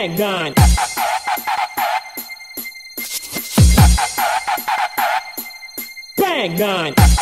Magnon. Magnon.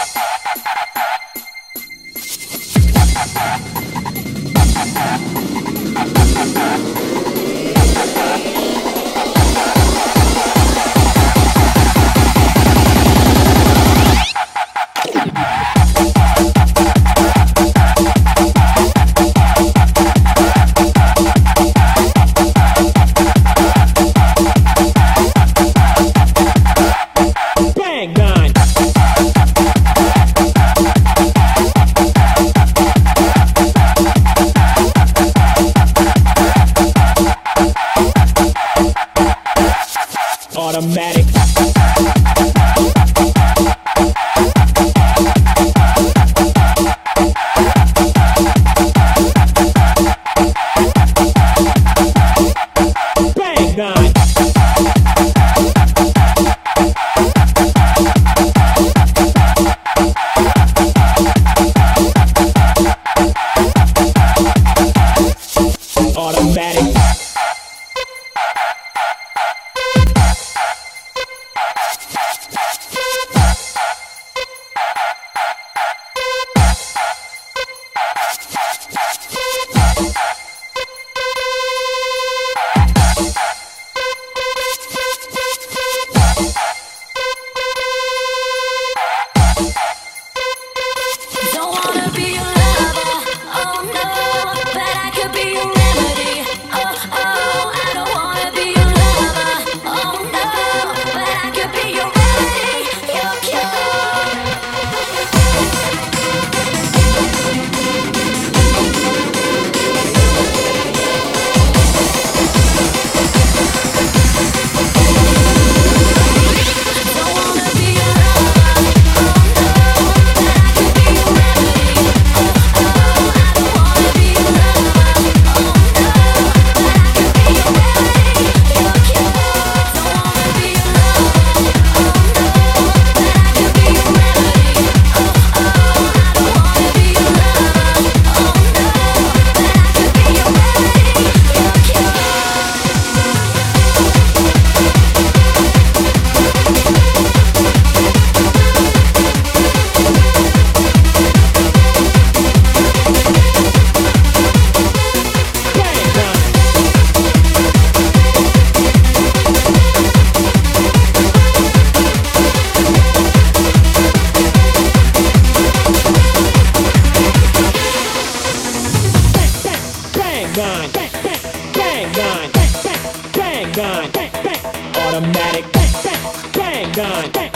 mankind.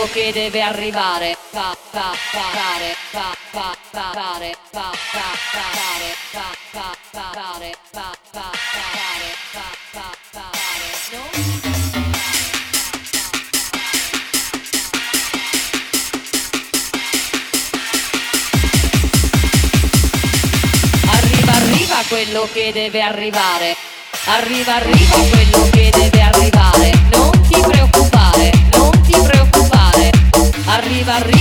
Quello che deve arrivare. Fa, fa, fare, fa, fa, fare, fa, fa, fare, fa, fa, fare, fa, fa, fare, fa, fa, fare. Arriva, arriva quello che deve arrivare. Arriva, arriva quello che deve arrivare. Arriva,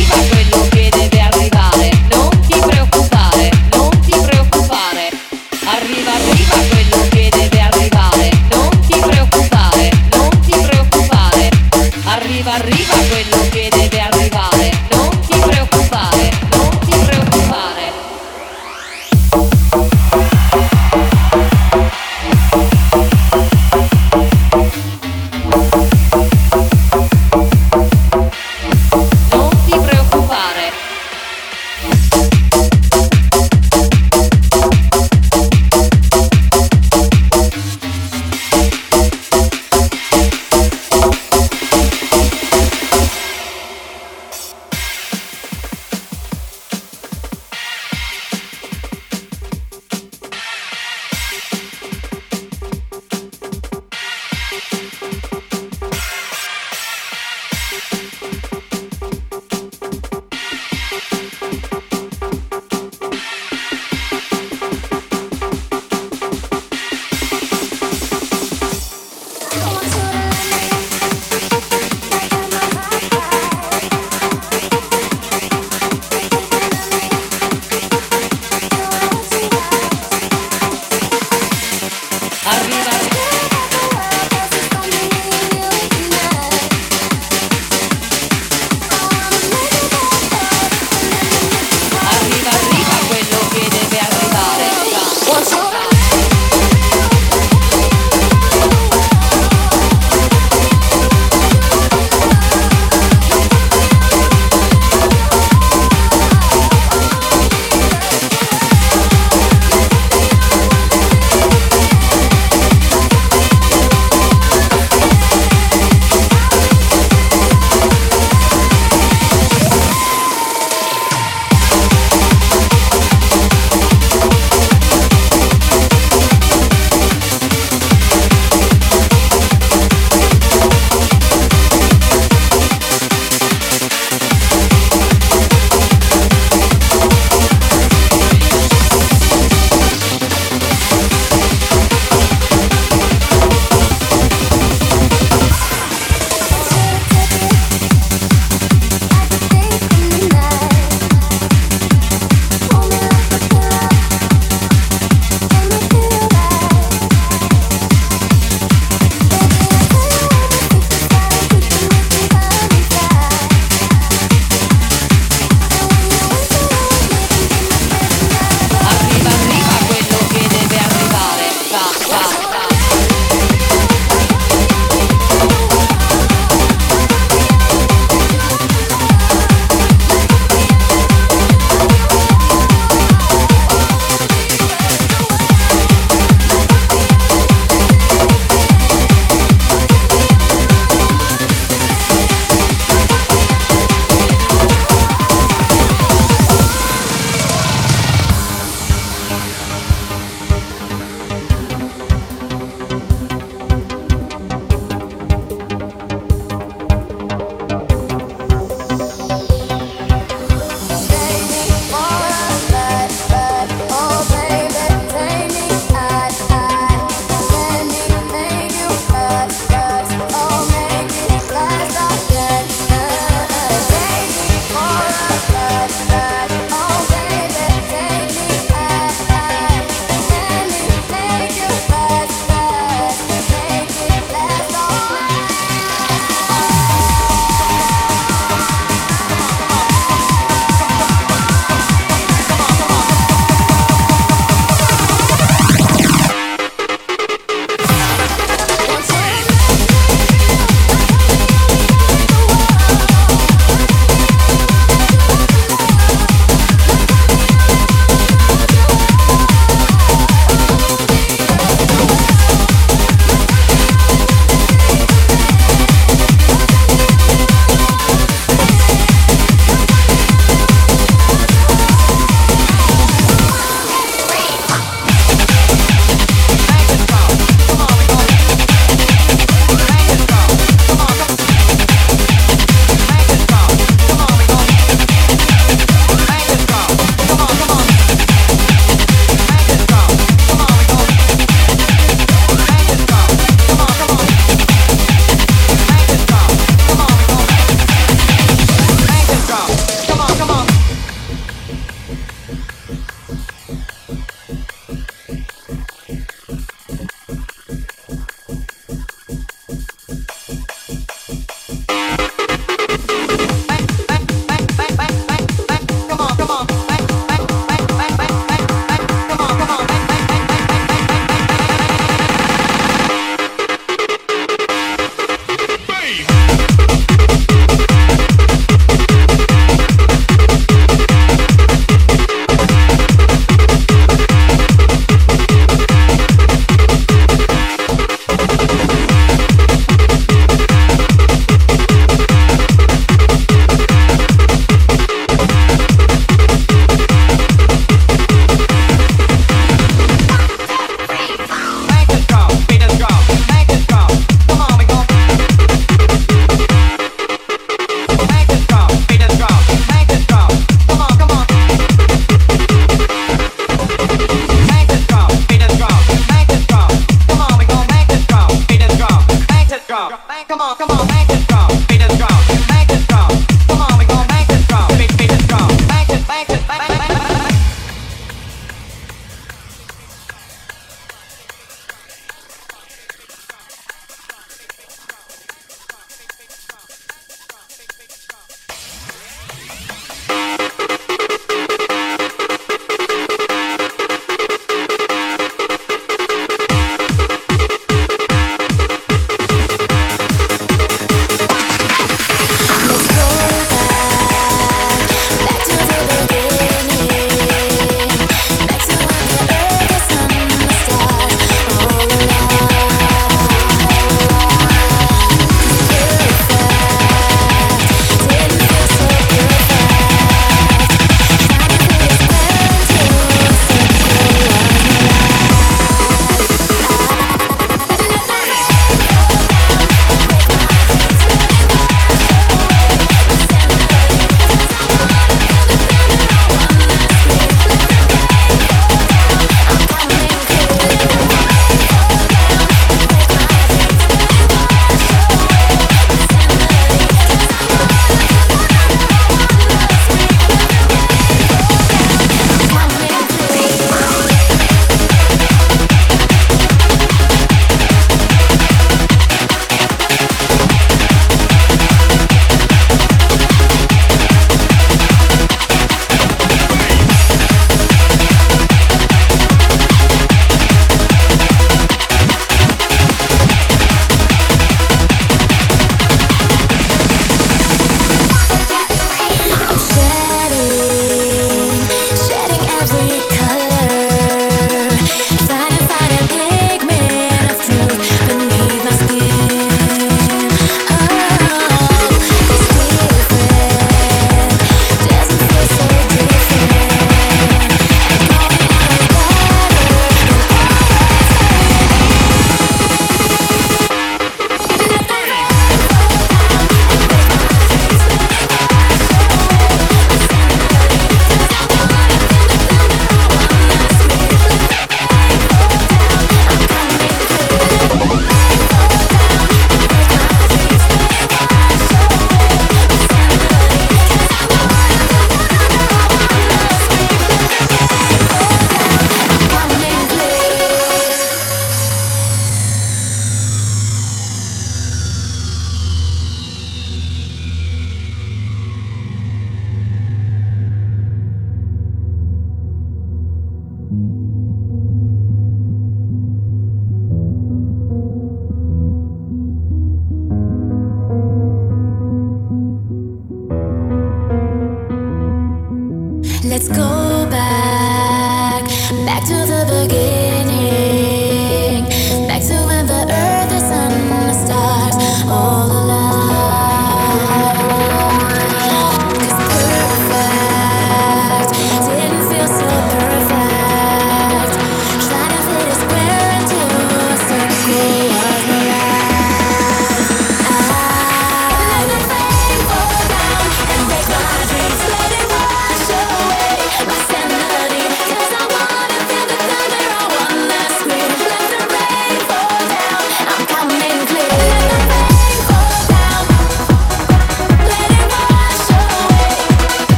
Thank you.